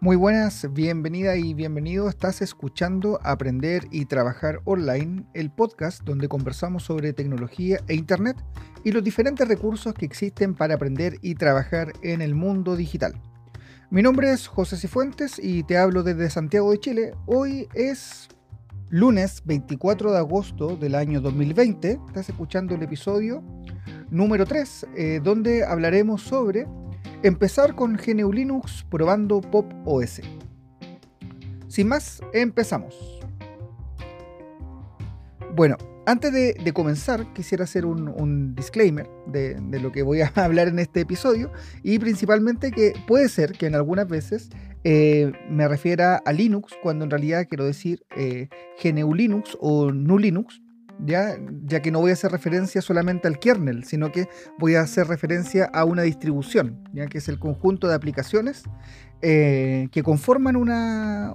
Muy buenas, bienvenida y bienvenido. Estás escuchando Aprender y Trabajar Online, el podcast donde conversamos sobre tecnología e Internet y los diferentes recursos que existen para aprender y trabajar en el mundo digital. Mi nombre es José Cifuentes y te hablo desde Santiago de Chile. Hoy es lunes 24 de agosto del año 2020. Estás escuchando el episodio número 3, eh, donde hablaremos sobre Empezar con GNU Linux probando Pop OS. Sin más, empezamos. Bueno, antes de, comenzar, quisiera hacer un, disclaimer de, lo que voy a hablar en este episodio y principalmente que puede ser que en algunas veces eh, me refiera a Linux cuando en realidad quiero decir eh, GNU Linux o GNU Linux ¿ya? que no voy a hacer referencia solamente al kernel, sino que voy a hacer referencia a una distribución, ¿ya? que es el conjunto de aplicaciones eh, que conforman una,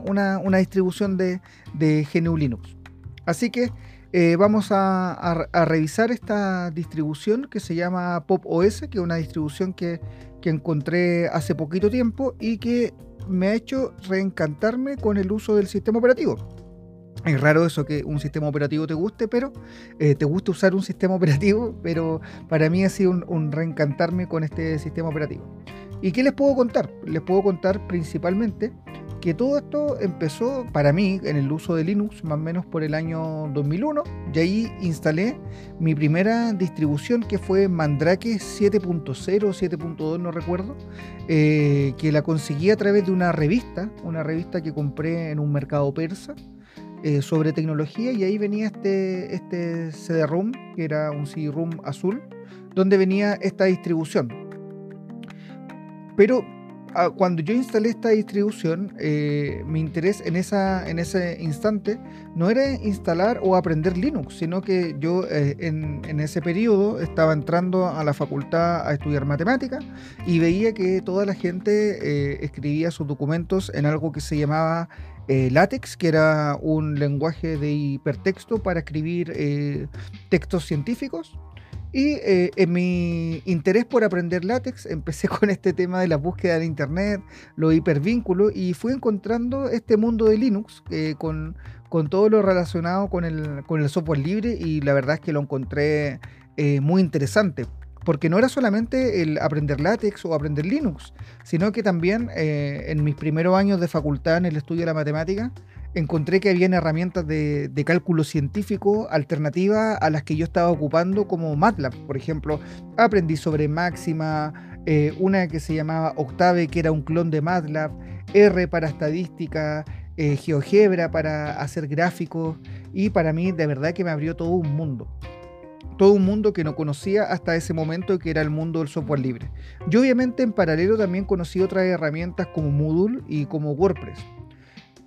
distribución de, de, GNU Linux. Así que eh, vamos a, revisar esta distribución que se llama Pop OS, que es una distribución que, que encontré hace poquito tiempo y que me ha hecho reencantarme con el uso del sistema operativo. Es raro eso que un sistema operativo te guste, pero eh, te gusta usar un sistema operativo, pero para mí ha sido un, reencantarme con este sistema operativo. ¿Y qué les puedo contar? Les puedo contar principalmente que todo esto empezó para mí en el uso de Linux más o menos por el año 2001 y ahí instalé mi primera distribución que fue Mandrake 7.0 7.2 no recuerdo eh, que la conseguí a través de una revista una revista que compré en un mercado persa eh, sobre tecnología y ahí venía este, este CD-ROM, que era un CD-ROM azul, donde venía esta distribución. Pero cuando yo instalé esta distribución, eh, mi interés en, esa, en ese instante no era instalar o aprender Linux, sino que yo eh, en, en, ese periodo estaba entrando a la facultad a estudiar matemática y veía que toda la gente escribía sus documentos en algo que se llamaba eh, LaTeX, que era un lenguaje de hipertexto para escribir eh, textos científicos. Y eh, en mi interés por aprender LaTeX, empecé con este tema de la búsqueda de Internet, los hipervínculos, y fui encontrando este mundo de Linux con, con, todo lo relacionado con el, con el software libre, y la verdad es que lo encontré muy interesante porque no era solamente el aprender látex o aprender Linux, sino que también eh, en mis primeros años de facultad en el estudio de la matemática, encontré que había herramientas de, cálculo científico alternativas a las que yo estaba ocupando como MATLAB. Por ejemplo, aprendí sobre Máxima, eh, una que se llamaba Octave, que era un clon de MATLAB, R para estadística, eh, GeoGebra para hacer gráficos, y para mí de verdad que me abrió todo un mundo todo un mundo que no conocía hasta ese momento que era el mundo del software libre. Yo obviamente en paralelo también conocí otras herramientas como Moodle y como WordPress.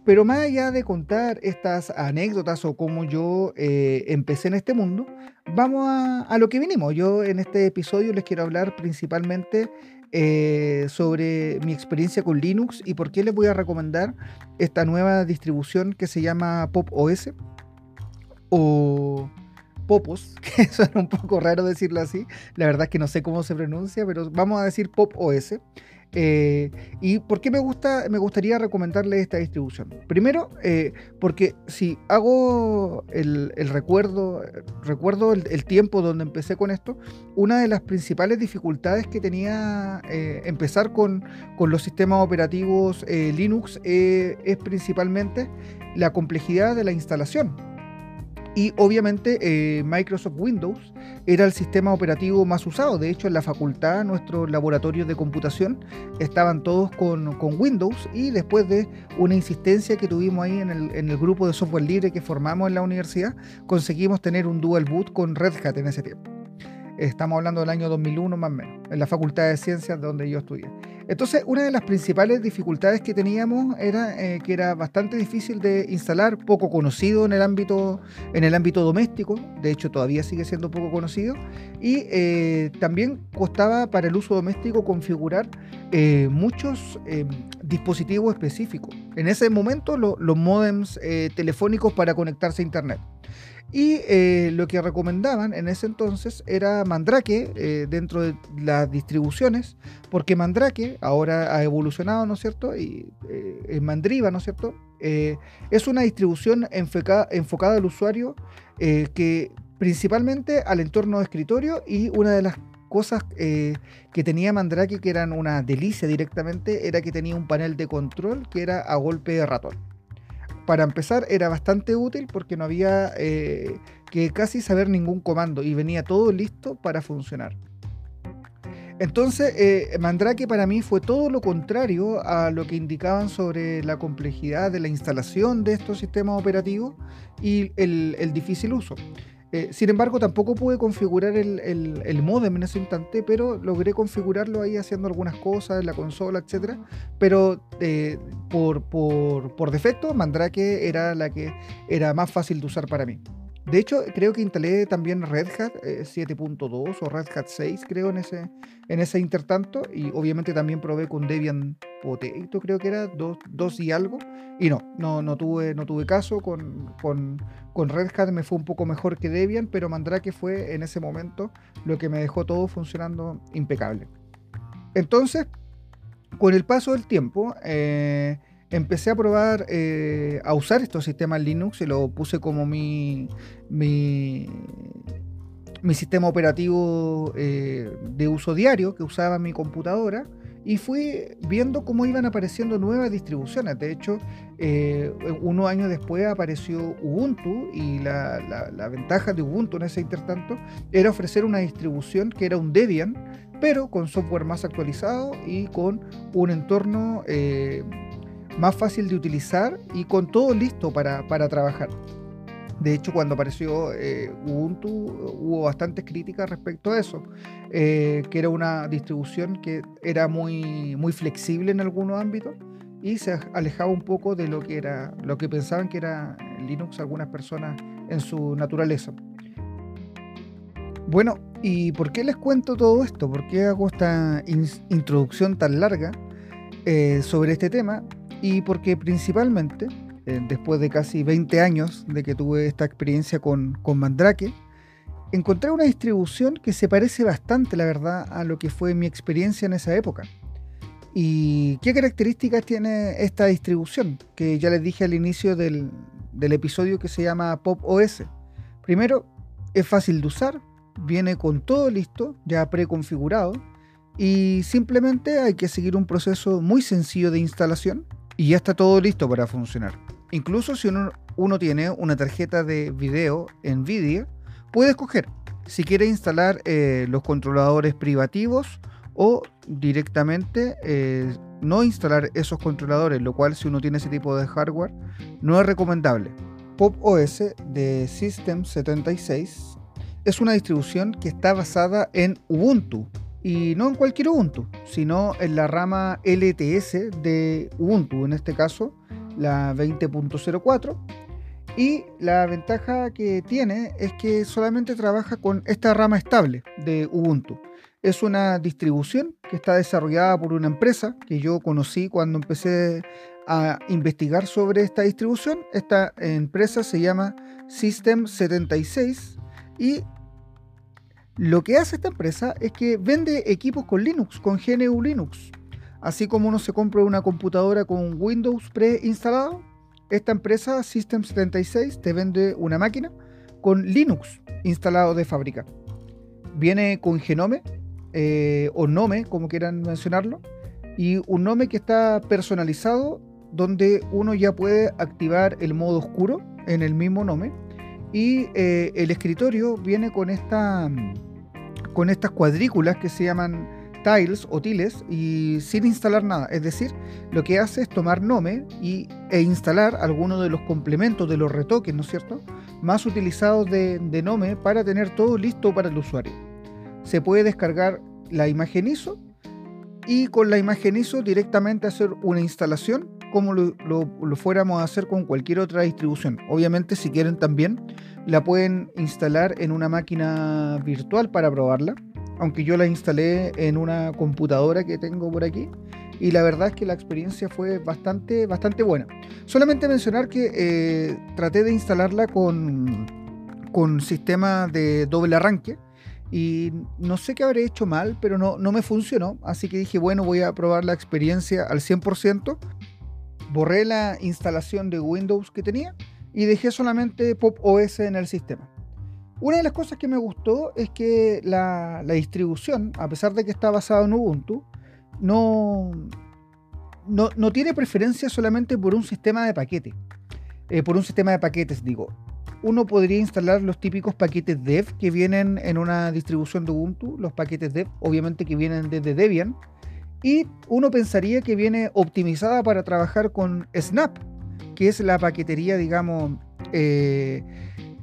Pero más allá de contar estas anécdotas o cómo yo eh, empecé en este mundo, vamos a, lo que vinimos. Yo en este episodio les quiero hablar principalmente eh, sobre mi experiencia con Linux y por qué les voy a recomendar esta nueva distribución que se llama Pop OS o Popos, que suena un poco raro decirlo así, la verdad es que no sé cómo se pronuncia, pero vamos a decir Pop OS. Eh, ¿Y por qué me, gusta, me gustaría recomendarle esta distribución? Primero, eh, porque si hago el, recuerdo, recuerdo el, tiempo donde empecé con esto, una de las principales dificultades que tenía eh, empezar con, con, los sistemas operativos Linux es principalmente la complejidad de la instalación. Y obviamente eh, Microsoft Windows era el sistema operativo más usado. De hecho, en la facultad, nuestros laboratorios de computación estaban todos con, Windows y después de una insistencia que tuvimos ahí en el, en el, grupo de software libre que formamos en la universidad, conseguimos tener un dual boot con Red Hat en ese tiempo. Estamos hablando del año 2001 más o menos, en la Facultad de Ciencias donde yo estudié. Entonces, una de las principales dificultades que teníamos era eh, que era bastante difícil de instalar, poco conocido en el ámbito, en el ámbito doméstico, de hecho todavía sigue siendo poco conocido, y eh, también costaba para el uso doméstico configurar eh, muchos dispositivos específicos. En ese momento los modems telefónicos para conectarse a Internet. Y eh, lo que recomendaban en ese entonces era Mandrake eh, dentro de las distribuciones, porque Mandrake ahora ha evolucionado, ¿no es cierto? Y eh, Mandriva, ¿no es cierto? es una distribución enfocada, enfocada al usuario que principalmente al entorno de escritorio y una de las cosas que tenía Mandrake que eran una delicia directamente era que tenía un panel de control que era a golpe de ratón para empezar era bastante útil porque no había eh, que casi saber ningún comando y venía todo listo para funcionar. Entonces, eh, Mandrake para mí fue todo lo contrario a lo que indicaban sobre la complejidad de la instalación de estos sistemas operativos y el difícil uso. Eh, sin embargo, tampoco pude configurar el, el, modem en ese instante, pero logré configurarlo ahí haciendo algunas cosas la consola, etc. Pero eh, por, por, por defecto, Mandrake era la que era más fácil de usar para mí. De hecho, creo que instalé también Red Hat 7.2 eh, o Red Hat 6, creo, en ese, en ese intertanto. Y obviamente también probé con Debian Potato, creo que era 2 y algo. Y no, no, no, tuve, no tuve caso. Con, con, con, Red Hat me fue un poco mejor que Debian, pero Mandrake fue en ese momento lo que me dejó todo funcionando impecable. Entonces, con el paso del tiempo, eh, empecé a probar eh, a usar estos sistemas Linux y lo puse como mi, mi, sistema operativo eh, de uso diario que usaba mi computadora y fui viendo cómo iban apareciendo nuevas distribuciones. De hecho, eh, unos años después apareció Ubuntu y la, la, ventaja de Ubuntu en ese intertanto era ofrecer una distribución que era un Debian, pero con software más actualizado y con un entorno más fácil de utilizar y con todo listo para, para trabajar. De hecho, cuando apareció eh, Ubuntu hubo bastantes críticas respecto a eso, eh, que era una distribución que era muy, muy flexible en algunos ámbitos y se alejaba un poco de lo que era lo que pensaban que era Linux algunas personas en su naturaleza. Bueno, ¿y por qué les cuento todo esto? ¿Por qué hago esta introducción tan larga eh, sobre este tema? Y porque principalmente, eh, después de casi 20 años de que tuve esta experiencia con, con Mandrake, encontré una distribución que se parece bastante, la verdad, a lo que fue mi experiencia en esa época. ¿Y qué características tiene esta distribución? Que ya les dije al inicio del, del episodio que se llama Pop OS. Primero, es fácil de usar, viene con todo listo, ya preconfigurado, y simplemente hay que seguir un proceso muy sencillo de instalación y ya está todo listo para funcionar. Incluso si uno, tiene una tarjeta de video NVIDIA, puede escoger si quiere instalar eh, los controladores privativos o directamente eh, no instalar esos controladores, lo cual si uno tiene ese tipo de hardware no es recomendable. Pop OS de System 76 es una distribución que está basada en Ubuntu, y no en cualquier Ubuntu, sino en la rama LTS de Ubuntu, en este caso la 20.04. Y la ventaja que tiene es que solamente trabaja con esta rama estable de Ubuntu. Es una distribución que está desarrollada por una empresa que yo conocí cuando empecé a investigar sobre esta distribución. Esta empresa se llama System 76 y lo que hace esta empresa es que vende equipos con Linux, con GNU Linux. Así como uno se compra una computadora con Windows preinstalado, esta empresa System76 te vende una máquina con Linux instalado de fábrica. Viene con Genome eh, o Nome, como quieran mencionarlo, y un Nome que está personalizado donde uno ya puede activar el modo oscuro en el mismo Nome y eh, el escritorio viene con esta con estas cuadrículas que se llaman tiles o tiles y sin instalar nada. Es decir, lo que hace es tomar Nome y, e instalar algunos de los complementos de los retoques, ¿no es cierto? Más utilizados de, de Nome para tener todo listo para el usuario. Se puede descargar la imagen ISO y con la imagen ISO directamente hacer una instalación como lo, lo, fuéramos a hacer con cualquier otra distribución. Obviamente si quieren también la pueden instalar en una máquina virtual para probarla, aunque yo la instalé en una computadora que tengo por aquí y la verdad es que la experiencia fue bastante, bastante buena. Solamente mencionar que eh, traté de instalarla con, con sistema de doble arranque y no sé qué habré hecho mal, pero no, no me funcionó. Así que dije, bueno, voy a probar la experiencia al 100%. Borré la instalación de Windows que tenía y dejé solamente Pop OS en el sistema. Una de las cosas que me gustó es que la, distribución, a pesar de que está basada en Ubuntu, no, no, tiene preferencia solamente por un sistema de paquete. Eh, por un sistema de paquetes, digo uno podría instalar los típicos paquetes dev que vienen en una distribución de Ubuntu, los paquetes dev, obviamente que vienen desde Debian, y uno pensaría que viene optimizada para trabajar con Snap, que es la paquetería, digamos, eh,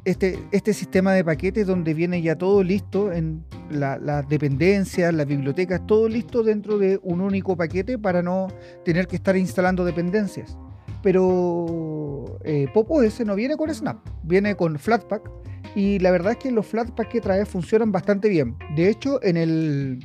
este, este sistema de paquetes donde viene ya todo listo en las dependencias, las bibliotecas, todo listo dentro de un único paquete para no tener que estar instalando dependencias pero eh, Pop OS no viene con Snap, viene con Flatpak y la verdad es que los Flatpak que trae funcionan bastante bien. De hecho, en el,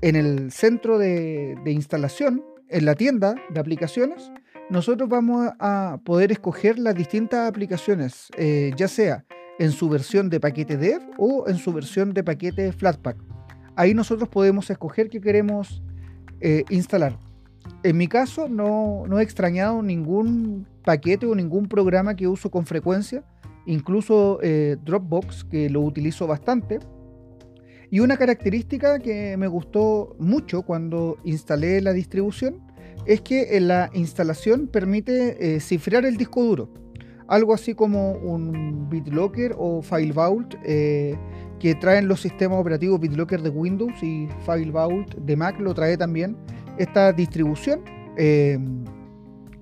en el centro de, instalación, en la tienda de aplicaciones, nosotros vamos a poder escoger las distintas aplicaciones, eh, ya sea en su versión de paquete dev o en su versión de paquete Flatpak. Ahí nosotros podemos escoger qué queremos eh, instalar en mi caso no, he extrañado ningún paquete o ningún programa que uso con frecuencia, incluso eh, Dropbox, que lo utilizo bastante. Y una característica que me gustó mucho cuando instalé la distribución es que en la instalación permite eh, cifrar el disco duro. Algo así como un BitLocker o FileVault eh, que traen los sistemas operativos BitLocker de Windows y FileVault de Mac lo trae también esta distribución. Eh,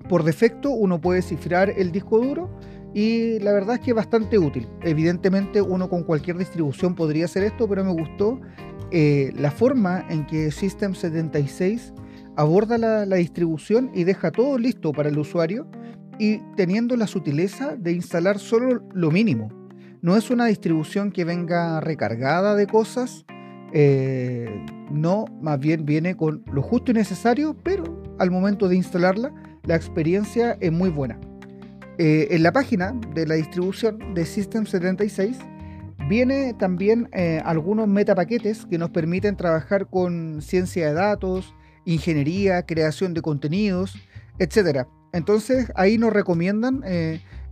por defecto uno puede cifrar el disco duro y la verdad es que es bastante útil. Evidentemente uno con cualquier distribución podría hacer esto, pero me gustó eh, la forma en que System76 aborda la, distribución y deja todo listo para el usuario y teniendo la sutileza de instalar solo lo mínimo. No es una distribución que venga recargada de cosas, eh, no, más bien viene con lo justo y necesario, pero al momento de instalarla, la experiencia es muy buena. Eh, en la página de la distribución de System76 viene también eh, algunos metapaquetes que nos permiten trabajar con ciencia de datos, ingeniería, creación de contenidos, etc. Entonces ahí nos recomiendan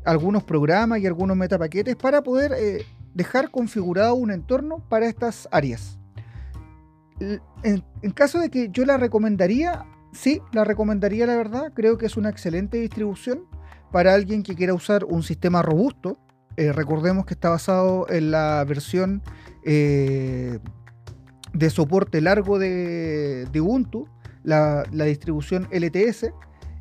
algunos programas y algunos metapaquetes para poder dejar configurado un entorno para estas áreas en, caso de que yo la recomendaría, sí, la recomendaría la verdad. Creo que es una excelente distribución para alguien que quiera usar un sistema robusto. Eh, recordemos que está basado en la versión eh, de soporte largo de, Ubuntu, la, distribución LTS,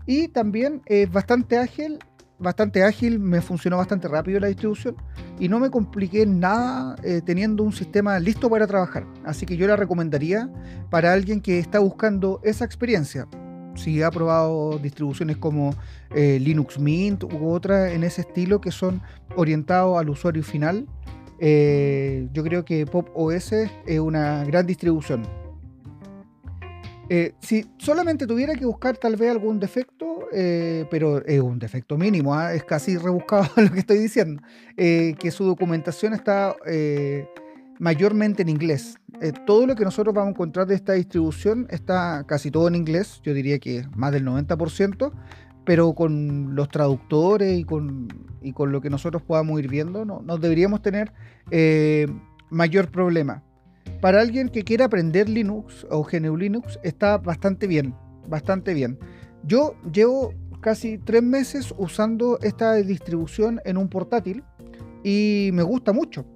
y también es bastante ágil bastante ágil, me funcionó bastante rápido la distribución y no me compliqué nada eh, teniendo un sistema listo para trabajar. Así que yo la recomendaría para alguien que está buscando esa experiencia. Si ha probado distribuciones como eh, Linux Mint u otras en ese estilo que son orientados al usuario final, eh, yo creo que Pop OS es una gran distribución. Si solamente tuviera que buscar tal vez algún defecto, eh, pero es un defecto mínimo, ¿ah? es casi rebuscado lo que estoy diciendo, eh, que su documentación está eh, mayormente en inglés. todo lo que nosotros vamos a encontrar de esta distribución está casi todo en inglés, yo diría que más del 90%, pero con los traductores y con, y con lo que nosotros podamos ir viendo, no, no deberíamos tener mayor problema. Para alguien que quiera aprender Linux o GNU Linux, está bastante bien, bastante bien. Yo llevo casi tres meses usando esta distribución en un portátil y me gusta mucho.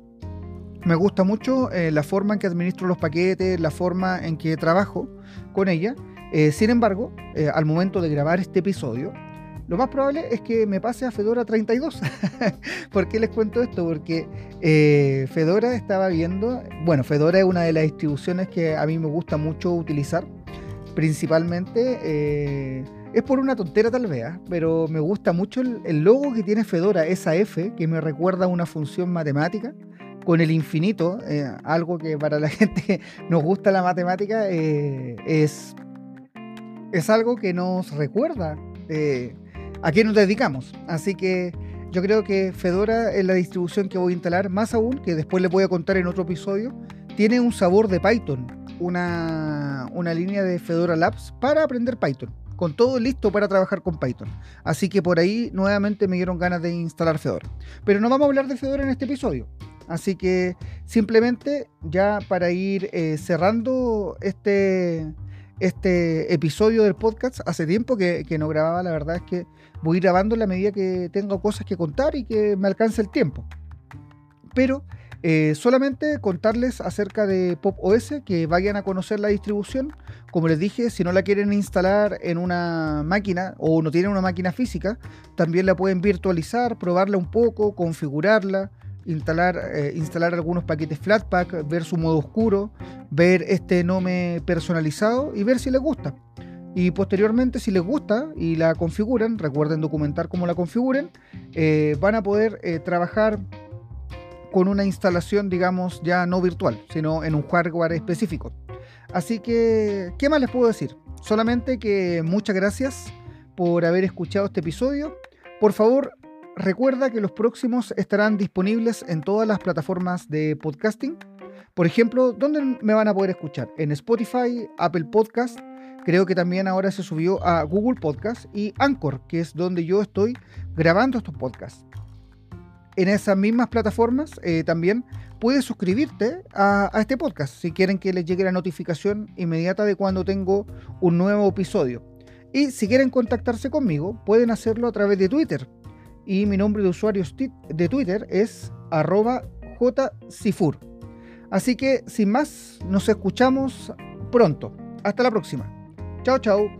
Me gusta mucho eh, la forma en que administro los paquetes, la forma en que trabajo con ella. Eh, sin embargo, eh, al momento de grabar este episodio, lo más probable es que me pase a Fedora 32. ¿Por qué les cuento esto? Porque Fedora estaba viendo, bueno, Fedora es una de las distribuciones que a mí me gusta mucho utilizar, principalmente es por una tontera tal vez, ¿ah? pero me gusta mucho el, logo que tiene Fedora, esa F, que me recuerda a una función matemática con el infinito, eh, algo que para la gente que nos gusta la matemática eh, es, es algo que nos recuerda eh, a qué nos dedicamos. Así que Yo creo que Fedora es la distribución que voy a instalar, más aún, que después les voy a contar en otro episodio, tiene un sabor de Python, una, una línea de Fedora Labs para aprender Python, con todo listo para trabajar con Python. Así que por ahí nuevamente me dieron ganas de instalar Fedora. Pero no vamos a hablar de Fedora en este episodio. Así que simplemente ya para ir eh, cerrando este, este episodio del podcast, hace tiempo que, no grababa, la verdad es que voy grabando en la medida que tengo cosas que contar y que me alcance el tiempo. Pero eh, solamente contarles acerca de Pop OS, que vayan a conocer la distribución. Como les dije, si no la quieren instalar en una máquina o no tienen una máquina física, también la pueden virtualizar, probarla un poco, configurarla instalar, eh, instalar algunos paquetes Flatpak, ver su modo oscuro, ver este Nome personalizado y ver si les gusta. Y posteriormente, si les gusta y la configuran, recuerden documentar cómo la configuren, eh, van a poder eh, trabajar con una instalación, digamos, ya no virtual, sino en un hardware específico. Así que, ¿qué más les puedo decir? Solamente que muchas gracias por haber escuchado este episodio. Por favor, recuerda que los próximos estarán disponibles en todas las plataformas de podcasting. Por ejemplo, ¿dónde me van a poder escuchar? En Spotify, Apple Podcast, creo que también ahora se subió a Google Podcast y Anchor, que es donde yo estoy grabando estos podcasts. En esas mismas plataformas eh, también puedes suscribirte a, a este podcast si quieren que les llegue la notificación inmediata de cuando tengo un nuevo episodio. Y si quieren contactarse conmigo, pueden hacerlo a través de Twitter y mi nombre de usuario de Twitter es arroba jcifur. Así que sin más, nos escuchamos pronto. Hasta la próxima. Chao, chao.